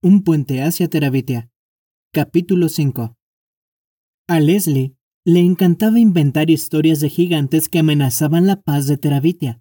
Un puente hacia Terabitia. Capítulo 5. A Leslie le encantaba inventar historias de gigantes que amenazaban la paz de Terabitia.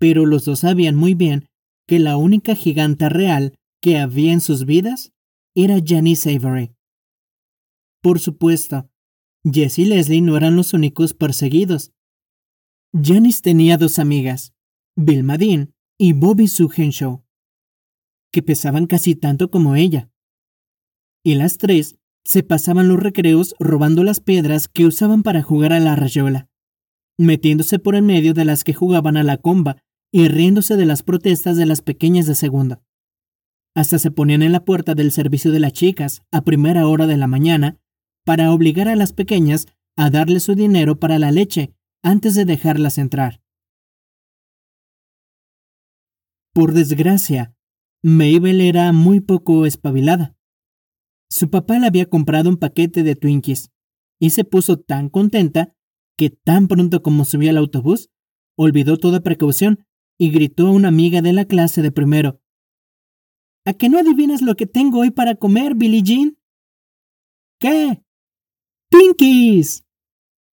Pero los dos sabían muy bien que la única giganta real que había en sus vidas era Janice Avery. Por supuesto, Jess y Leslie no eran los únicos perseguidos. Janice tenía dos amigas, Bill Madin y Bobby Sue Henshaw, que pesaban casi tanto como ella. Y las tres se pasaban los recreos robando las piedras que usaban para jugar a la rayola, metiéndose por en medio de las que jugaban a la comba y riéndose de las protestas de las pequeñas de segundo. Hasta se ponían en la puerta del servicio de las chicas a primera hora de la mañana para obligar a las pequeñas a darle su dinero para la leche antes de dejarlas entrar. Por desgracia, Mabel era muy poco espabilada. Su papá le había comprado un paquete de Twinkies y se puso tan contenta que tan pronto como subió al autobús, olvidó toda precaución y gritó a una amiga de la clase de primero. ¿A que no adivinas lo que tengo hoy para comer, Billie Jean? ¿Qué? ¡Twinkies!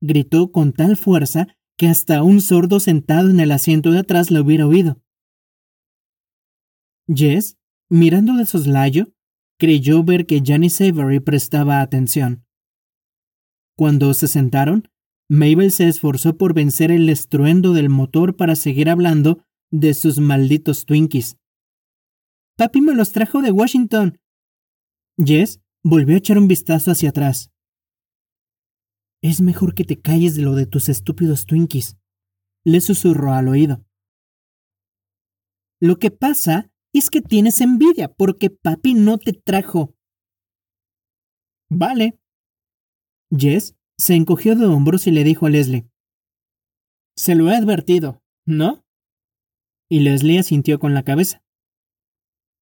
gritó con tal fuerza que hasta un sordo sentado en el asiento de atrás lo hubiera oído. Jess, mirando de soslayo, creyó ver que Janice Avery prestaba atención. Cuando se sentaron, Mabel se esforzó por vencer el estruendo del motor para seguir hablando de sus malditos Twinkies. Papi me los trajo de Washington. Jess volvió a echar un vistazo hacia atrás. Es mejor que te calles de lo de tus estúpidos Twinkies, le susurró al oído. Lo que pasa es que tienes envidia porque papi no te trajo. Vale. Jess se encogió de hombros y le dijo a Leslie. Se lo he advertido, ¿no? Y Leslie asintió con la cabeza.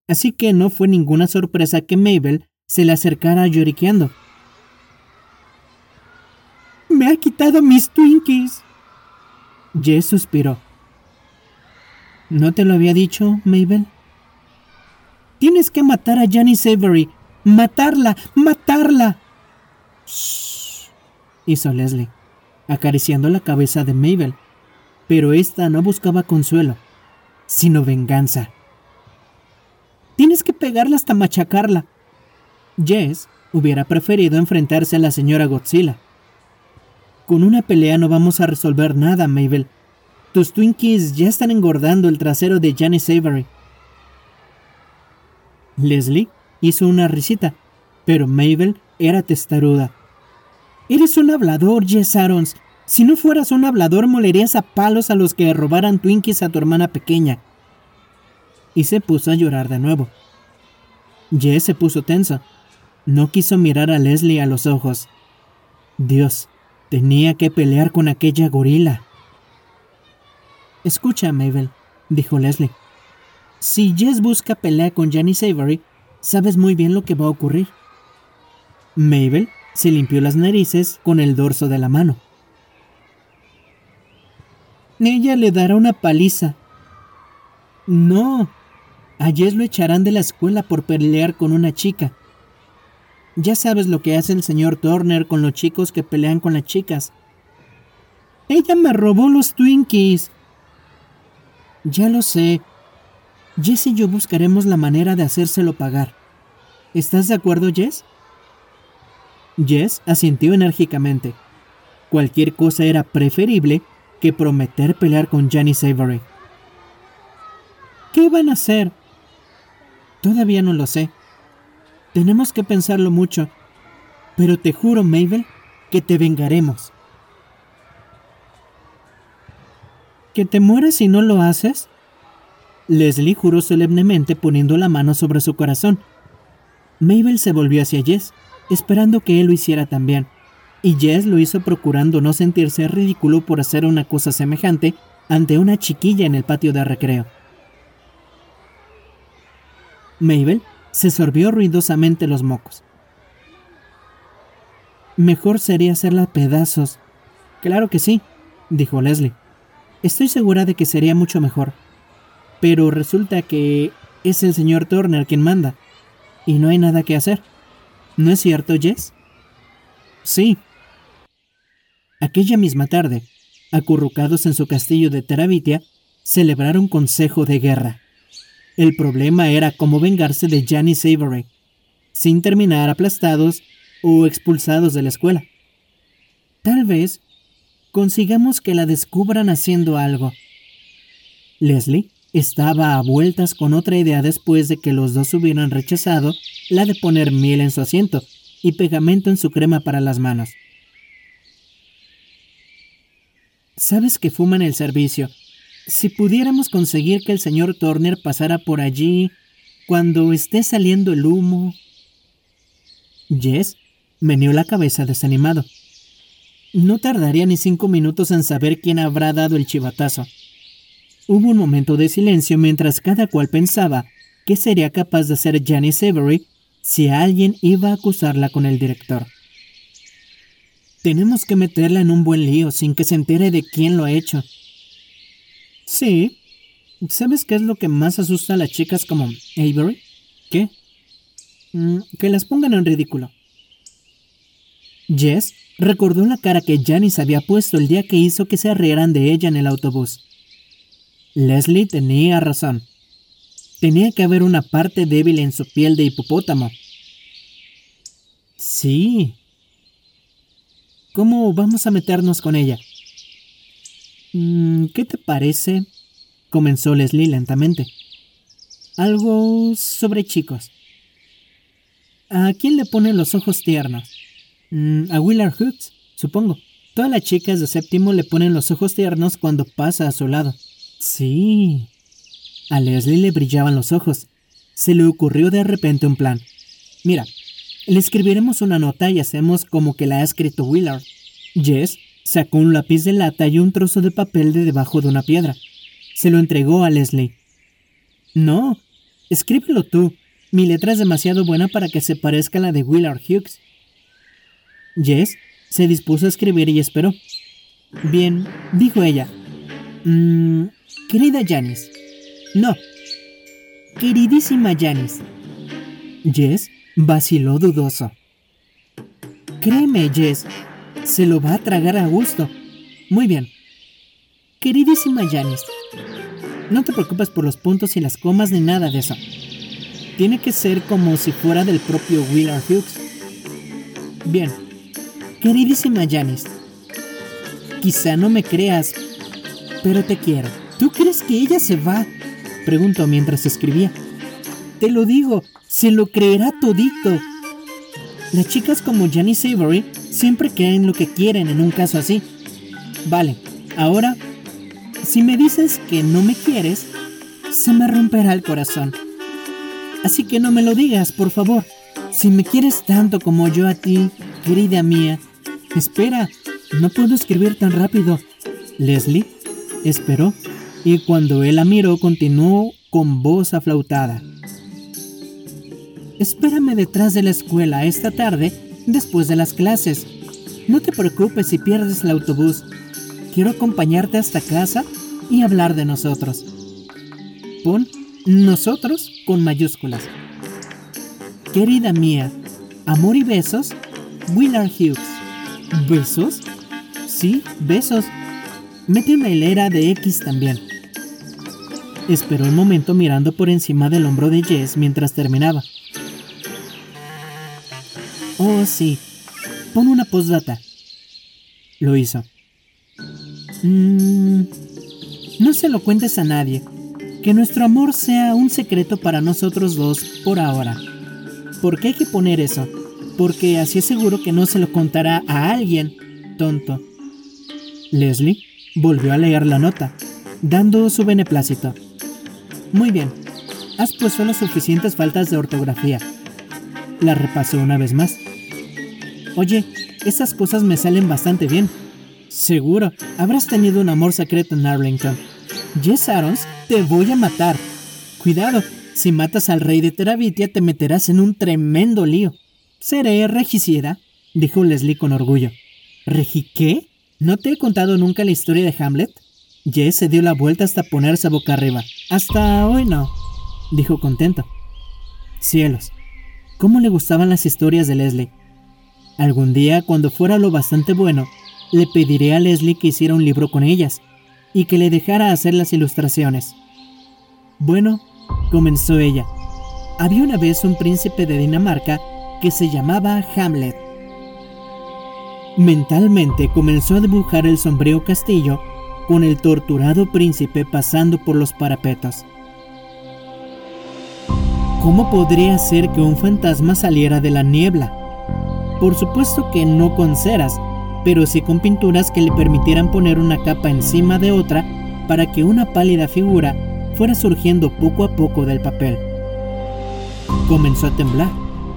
Así que no fue ninguna sorpresa que Mabel se le acercara lloriqueando. Me ha quitado mis Twinkies. Jess suspiró. ¿No te lo había dicho, Mabel? Tienes que matar a Janice Avery. Matarla, matarla. Shh, hizo Leslie, acariciando la cabeza de Mabel. Pero esta no buscaba consuelo, sino venganza. Tienes que pegarla hasta machacarla. Jess hubiera preferido enfrentarse a la señora Godzilla. Con una pelea no vamos a resolver nada, Mabel. Tus Twinkies ya están engordando el trasero de Janice Avery. Leslie hizo una risita, pero Mabel era testaruda. Eres un hablador, Jess Arons. Si no fueras un hablador, molerías a palos a los que robaran Twinkies a tu hermana pequeña. Y se puso a llorar de nuevo. Jess se puso tensa. No quiso mirar a Leslie a los ojos. Dios, tenía que pelear con aquella gorila. Escucha, Mabel, dijo Leslie. Si Jess busca pelea con Janice Avery, sabes muy bien lo que va a ocurrir. Mabel se limpió las narices con el dorso de la mano. Ella le dará una paliza. No, a Jess lo echarán de la escuela por pelear con una chica. Ya sabes lo que hace el señor Turner con los chicos que pelean con las chicas. Ella me robó los Twinkies. Ya lo sé, Jess y yo buscaremos la manera de hacérselo pagar. ¿Estás de acuerdo, Jess? Jess asintió enérgicamente. Cualquier cosa era preferible que prometer pelear con Janice Avery. ¿Qué van a hacer? Todavía no lo sé. Tenemos que pensarlo mucho. Pero te juro, Mabel, que te vengaremos. ¿Que te mueras si no lo haces? Leslie juró solemnemente poniendo la mano sobre su corazón. Mabel se volvió hacia Jess, esperando que él lo hiciera también, y Jess lo hizo procurando no sentirse ridículo por hacer una cosa semejante ante una chiquilla en el patio de recreo. Mabel se sorbió ruidosamente los mocos. Mejor sería hacerla pedazos. Claro que sí, dijo Leslie. Estoy segura de que sería mucho mejor pero resulta que es el señor Turner quien manda. y no hay nada que hacer. ¿No es cierto, Jess? Sí. Aquella misma tarde, acurrucados en su castillo de Terabitia, celebraron consejo de guerra. El problema era cómo vengarse de Janice Avery, sin terminar aplastados o expulsados de la escuela. Tal vez consigamos que la descubran haciendo algo. Leslie estaba a vueltas con otra idea después de que los dos hubieran rechazado la de poner miel en su asiento y pegamento en su crema para las manos. Sabes que fuman el servicio. Si pudiéramos conseguir que el señor Turner pasara por allí cuando esté saliendo el humo. Jess meneó la cabeza desanimado. No tardaría ni cinco minutos en saber quién habrá dado el chivatazo. Hubo un momento de silencio mientras cada cual pensaba qué sería capaz de hacer Janice Avery si alguien iba a acusarla con el director. Tenemos que meterla en un buen lío sin que se entere de quién lo ha hecho. Sí. ¿Sabes qué es lo que más asusta a las chicas como Avery? ¿Qué? Mm, que las pongan en ridículo. Jess recordó la cara que Janice había puesto el día que hizo que se rieran de ella en el autobús. Leslie tenía razón. Tenía que haber una parte débil en su piel de hipopótamo. Sí. ¿Cómo vamos a meternos con ella? Mm, ¿Qué te parece? comenzó Leslie lentamente. Algo sobre chicos. ¿A quién le ponen los ojos tiernos? Mm, a Willard Hooks, supongo. Todas las chicas de séptimo le ponen los ojos tiernos cuando pasa a su lado. Sí. A Leslie le brillaban los ojos. Se le ocurrió de repente un plan. Mira, le escribiremos una nota y hacemos como que la ha escrito Willard. Jess sacó un lápiz de lata y un trozo de papel de debajo de una piedra. Se lo entregó a Leslie. No, escríbelo tú. Mi letra es demasiado buena para que se parezca a la de Willard Hughes. Jess se dispuso a escribir y esperó. Bien, dijo ella. Mmm, Querida Janice. No. Queridísima Janice. Jess vaciló dudoso. Créeme, Jess, se lo va a tragar a gusto. Muy bien. Queridísima Janice, no te preocupes por los puntos y las comas ni nada de eso. Tiene que ser como si fuera del propio Willard Hughes. Bien. Queridísima Janice, quizá no me creas, pero te quiero. ¿Tú crees que ella se va? Preguntó mientras escribía. Te lo digo, se lo creerá todito. Las chicas como Janice Avery siempre creen lo que quieren en un caso así. Vale, ahora, si me dices que no me quieres, se me romperá el corazón. Así que no me lo digas, por favor. Si me quieres tanto como yo a ti, querida mía. Espera, no puedo escribir tan rápido. Leslie esperó y cuando él la miró continuó con voz aflautada. Espérame detrás de la escuela esta tarde después de las clases. No te preocupes si pierdes el autobús. Quiero acompañarte hasta casa y hablar de nosotros. Pon nosotros con mayúsculas. Querida mía, amor y besos, Willard Hughes. ¿Besos? Sí, besos. Mete una hilera de X también. Esperó un momento mirando por encima del hombro de Jess mientras terminaba. Oh, sí. Pon una postdata. Lo hizo. Mm, no se lo cuentes a nadie. Que nuestro amor sea un secreto para nosotros dos por ahora. ¿Por qué hay que poner eso? Porque así es seguro que no se lo contará a alguien, tonto. Leslie volvió a leer la nota, dando su beneplácito. Muy bien, has puesto las suficientes faltas de ortografía. La repasó una vez más. Oye, esas cosas me salen bastante bien. Seguro, habrás tenido un amor secreto en Arlington. Jess Arons, te voy a matar. Cuidado, si matas al rey de Terabitia te meterás en un tremendo lío. Seré regicida, dijo Leslie con orgullo. ¿Regi qué? ¿No te he contado nunca la historia de Hamlet? Jess se dio la vuelta hasta ponerse boca arriba. Hasta hoy no, dijo contento. Cielos. cómo le gustaban las historias de Leslie. Algún día, cuando fuera lo bastante bueno, le pediré a Leslie que hiciera un libro con ellas y que le dejara hacer las ilustraciones. Bueno, comenzó ella. Había una vez un príncipe de Dinamarca que se llamaba Hamlet. Mentalmente comenzó a dibujar el sombrío castillo con el torturado príncipe pasando por los parapetos. ¿Cómo podría ser que un fantasma saliera de la niebla? Por supuesto que no con ceras, pero sí con pinturas que le permitieran poner una capa encima de otra para que una pálida figura fuera surgiendo poco a poco del papel. Comenzó a temblar.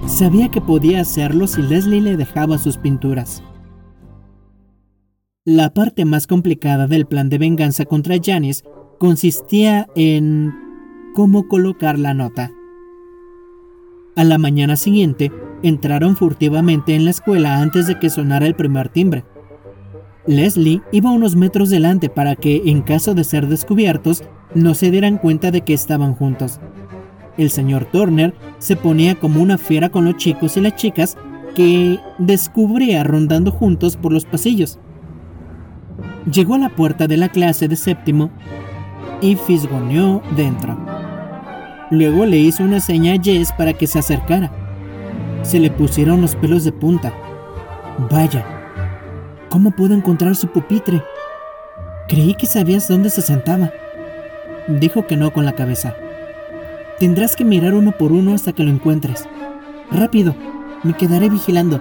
Sabía que podía hacerlo si Leslie le dejaba sus pinturas. La parte más complicada del plan de venganza contra Janice consistía en cómo colocar la nota. A la mañana siguiente, entraron furtivamente en la escuela antes de que sonara el primer timbre. Leslie iba unos metros delante para que, en caso de ser descubiertos, no se dieran cuenta de que estaban juntos. El señor Turner se ponía como una fiera con los chicos y las chicas que descubría rondando juntos por los pasillos. Llegó a la puerta de la clase de séptimo y fisgoneó dentro. Luego le hizo una seña a Jess para que se acercara. Se le pusieron los pelos de punta. Vaya, ¿cómo pudo encontrar su pupitre? Creí que sabías dónde se sentaba. Dijo que no con la cabeza. Tendrás que mirar uno por uno hasta que lo encuentres. Rápido, me quedaré vigilando.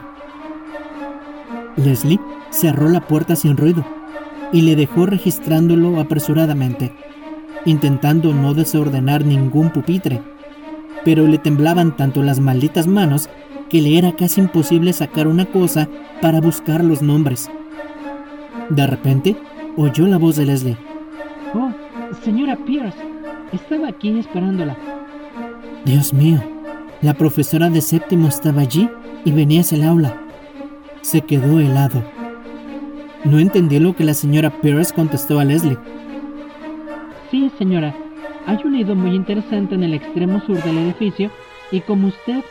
Leslie cerró la puerta sin ruido y le dejó registrándolo apresuradamente, intentando no desordenar ningún pupitre. Pero le temblaban tanto las malditas manos que le era casi imposible sacar una cosa para buscar los nombres. De repente, oyó la voz de Leslie. Oh, señora Pierce, estaba aquí esperándola. Dios mío, la profesora de séptimo estaba allí y venía hacia el aula. Se quedó helado. No entendió lo que la señora Pierce contestó a Leslie. Sí, señora. Hay un nido muy interesante en el extremo sur del edificio y como usted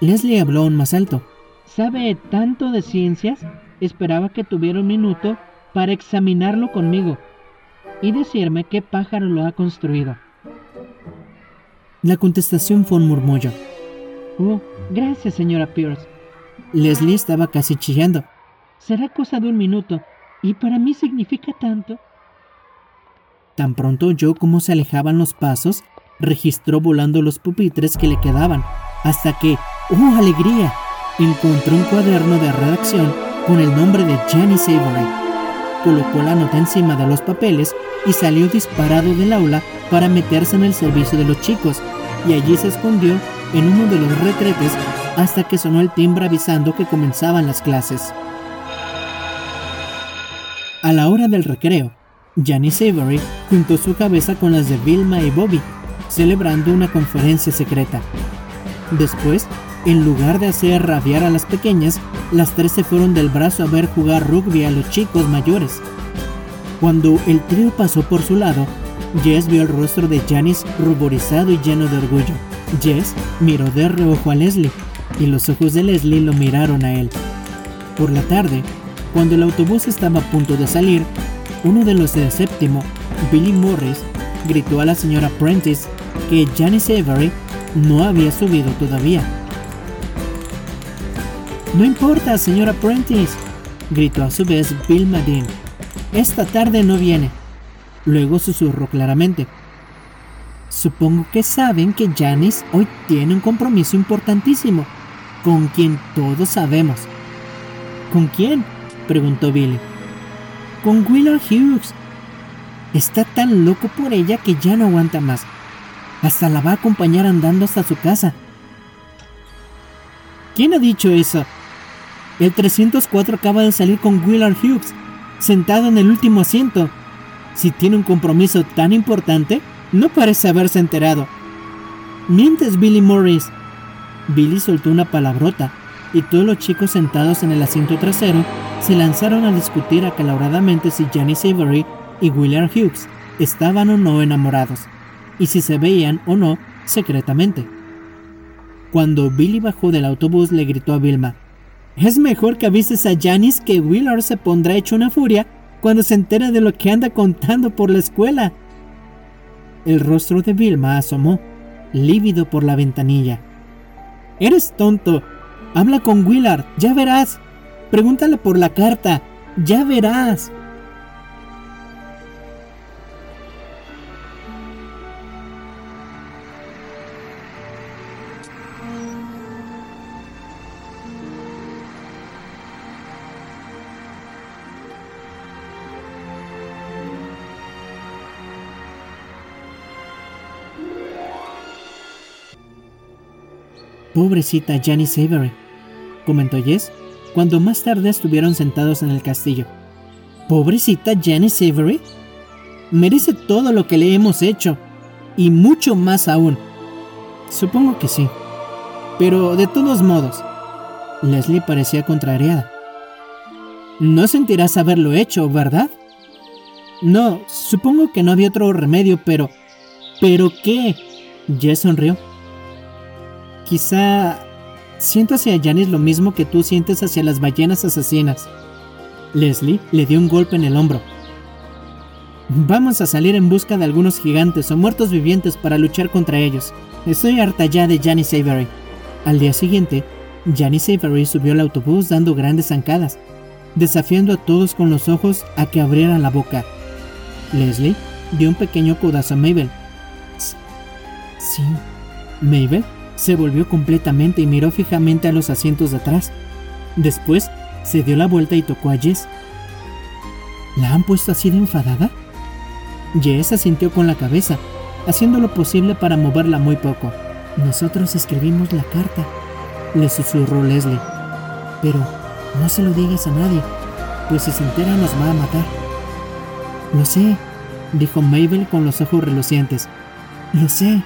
Leslie habló aún más alto. ¿Sabe tanto de ciencias? Esperaba que tuviera un minuto para examinarlo conmigo y decirme qué pájaro lo ha construido. La contestación fue un murmullo. Oh, gracias, señora Pierce. Leslie estaba casi chillando. Será cosa de un minuto, y para mí significa tanto. Tan pronto oyó cómo se alejaban los pasos, registró volando los pupitres que le quedaban, hasta que, ¡oh alegría!, encontró un cuaderno de redacción con el nombre de Janice Avery. Colocó la nota encima de los papeles y salió disparado del aula para meterse en el servicio de los chicos, y allí se escondió en uno de los retretes hasta que sonó el timbre avisando que comenzaban las clases. A la hora del recreo, Janice Avery juntó su cabeza con las de Vilma y Bobby, celebrando una conferencia secreta. Después, en lugar de hacer rabiar a las pequeñas, las tres se fueron del brazo a ver jugar rugby a los chicos mayores. Cuando el trío pasó por su lado, Jess vio el rostro de Janice ruborizado y lleno de orgullo. Jess miró de reojo a Leslie y los ojos de Leslie lo miraron a él. Por la tarde, cuando el autobús estaba a punto de salir, uno de los de séptimo, Billy Morris, gritó a la señora Prentice que Janice Avery no había subido todavía. No importa, señora Prentice, gritó a su vez Bill Madin. Esta tarde no viene. Luego susurró claramente. Supongo que saben que Janice hoy tiene un compromiso importantísimo, con quien todos sabemos. ¿Con quién? Preguntó Billy. Con Willard Hughes. Está tan loco por ella que ya no aguanta más. Hasta la va a acompañar andando hasta su casa. ¿Quién ha dicho eso? El 304 acaba de salir con Willard Hughes, sentado en el último asiento. Si tiene un compromiso tan importante, no parece haberse enterado. Mientes, Billy Morris. Billy soltó una palabrota, y todos los chicos sentados en el asiento trasero se lanzaron a discutir acaloradamente si Janice Avery y Willard Hughes estaban o no enamorados y si se veían o no secretamente. Cuando Billy bajó del autobús le gritó a Vilma, es mejor que avises a Janice que Willard se pondrá hecho una furia cuando se entera de lo que anda contando por la escuela. El rostro de Vilma asomó, lívido por la ventanilla. Eres tonto. Habla con Willard, ya verás. Pregúntale por la carta, ya verás. Pobrecita Janice Avery, comentó Jess cuando más tarde estuvieron sentados en el castillo. Pobrecita Janice Avery. Merece todo lo que le hemos hecho, y mucho más aún. Supongo que sí. Pero de todos modos, Leslie parecía contrariada. No sentirás haberlo hecho, ¿verdad? No, supongo que no había otro remedio, pero... ¿Pero qué? Jess sonrió. Quizá siento hacia Janice lo mismo que tú sientes hacia las ballenas asesinas. Leslie le dio un golpe en el hombro. Vamos a salir en busca de algunos gigantes o muertos vivientes para luchar contra ellos. Estoy harta ya de Janice Avery. Al día siguiente, Janice Avery subió al autobús dando grandes zancadas, desafiando a todos con los ojos a que abrieran la boca. Leslie dio un pequeño codazo a Mabel. Sí, Mabel se volvió completamente y miró fijamente a los asientos de atrás. Después se dio la vuelta y tocó a Jess. ¿La han puesto así de enfadada? Jess asintió con la cabeza, haciendo lo posible para moverla muy poco. Nosotros escribimos la carta, le susurró Leslie. Pero no se lo digas a nadie, pues si se entera nos va a matar. Lo sé, dijo Mabel con los ojos relucientes. Lo sé,